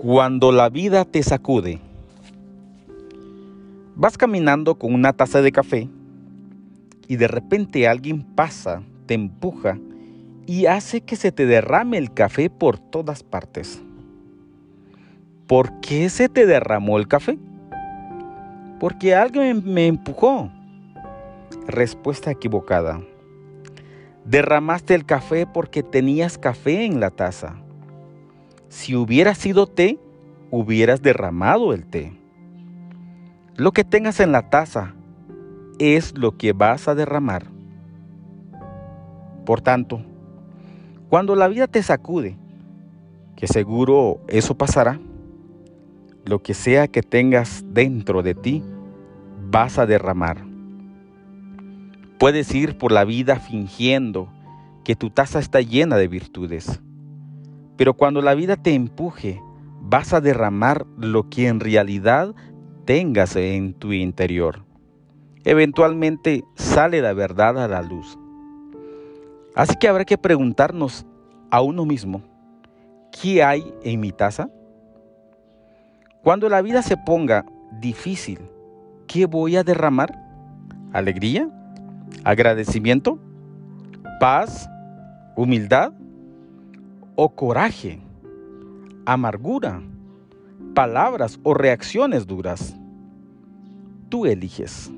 Cuando la vida te sacude. Vas caminando con una taza de café y de repente alguien pasa, te empuja y hace que se te derrame el café por todas partes. ¿Por qué se te derramó el café? Porque alguien me empujó. Respuesta equivocada. Derramaste el café porque tenías café en la taza. Si hubiera sido té, hubieras derramado el té. Lo que tengas en la taza es lo que vas a derramar. Por tanto, cuando la vida te sacude, que seguro eso pasará, lo que sea que tengas dentro de ti, vas a derramar. Puedes ir por la vida fingiendo que tu taza está llena de virtudes pero cuando la vida te empuje, vas a derramar lo que en realidad tengas en tu interior. Eventualmente sale la verdad a la luz. Así que habrá que preguntarnos a uno mismo, ¿qué hay en mi taza? Cuando la vida se ponga difícil, ¿qué voy a derramar? ¿Alegría? ¿Agradecimiento? ¿Paz? ¿Humildad? O coraje, amargura, palabras o reacciones duras. Tú eliges.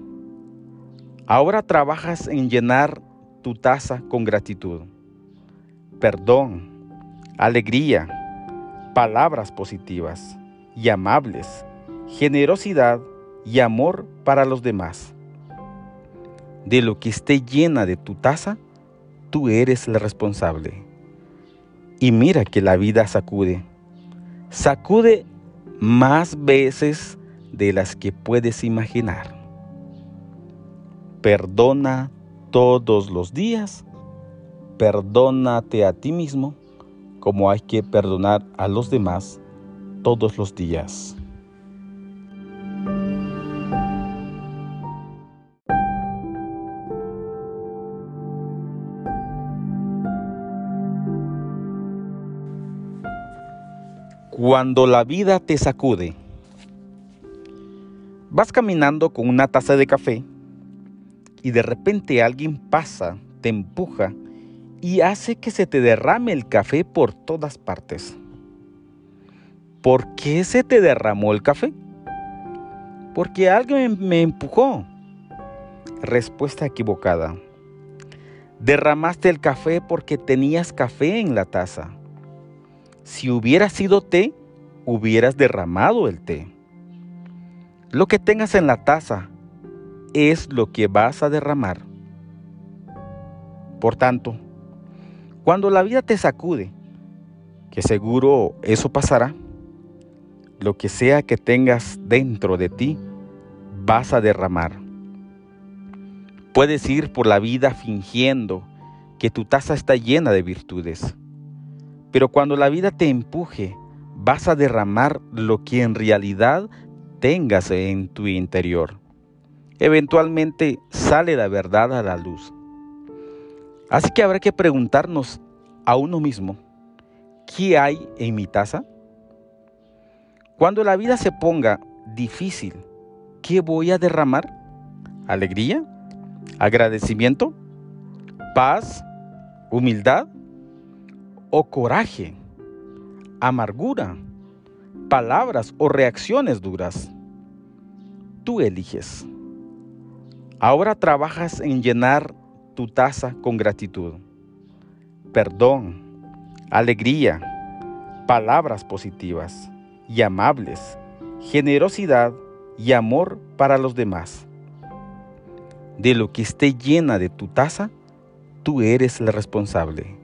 Ahora trabajas en llenar tu taza con gratitud, perdón, alegría, palabras positivas y amables, generosidad y amor para los demás. De lo que esté llena de tu taza, tú eres la responsable. Y mira que la vida sacude. Sacude más veces de las que puedes imaginar. Perdona todos los días. Perdónate a ti mismo como hay que perdonar a los demás todos los días. Cuando la vida te sacude. Vas caminando con una taza de café y de repente alguien pasa, te empuja y hace que se te derrame el café por todas partes. ¿Por qué se te derramó el café? Porque alguien me empujó. Respuesta equivocada. Derramaste el café porque tenías café en la taza. Si hubiera sido té, hubieras derramado el té. Lo que tengas en la taza es lo que vas a derramar. Por tanto, cuando la vida te sacude, que seguro eso pasará, lo que sea que tengas dentro de ti, vas a derramar. Puedes ir por la vida fingiendo que tu taza está llena de virtudes pero cuando la vida te empuje, vas a derramar lo que en realidad tengas en tu interior. Eventualmente sale la verdad a la luz. Así que habrá que preguntarnos a uno mismo, ¿qué hay en mi taza? Cuando la vida se ponga difícil, ¿qué voy a derramar? ¿Alegría? ¿Agradecimiento? ¿Paz? ¿Humildad? O coraje, amargura, palabras o reacciones duras. Tú eliges. Ahora trabajas en llenar tu taza con gratitud, perdón, alegría, palabras positivas y amables, generosidad y amor para los demás. De lo que esté llena de tu taza, tú eres la responsable.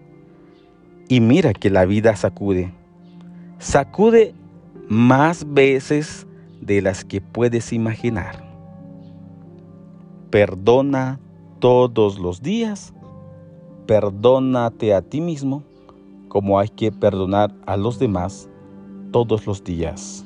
Y mira que la vida sacude. Sacude más veces de las que puedes imaginar. Perdona todos los días. Perdónate a ti mismo como hay que perdonar a los demás todos los días.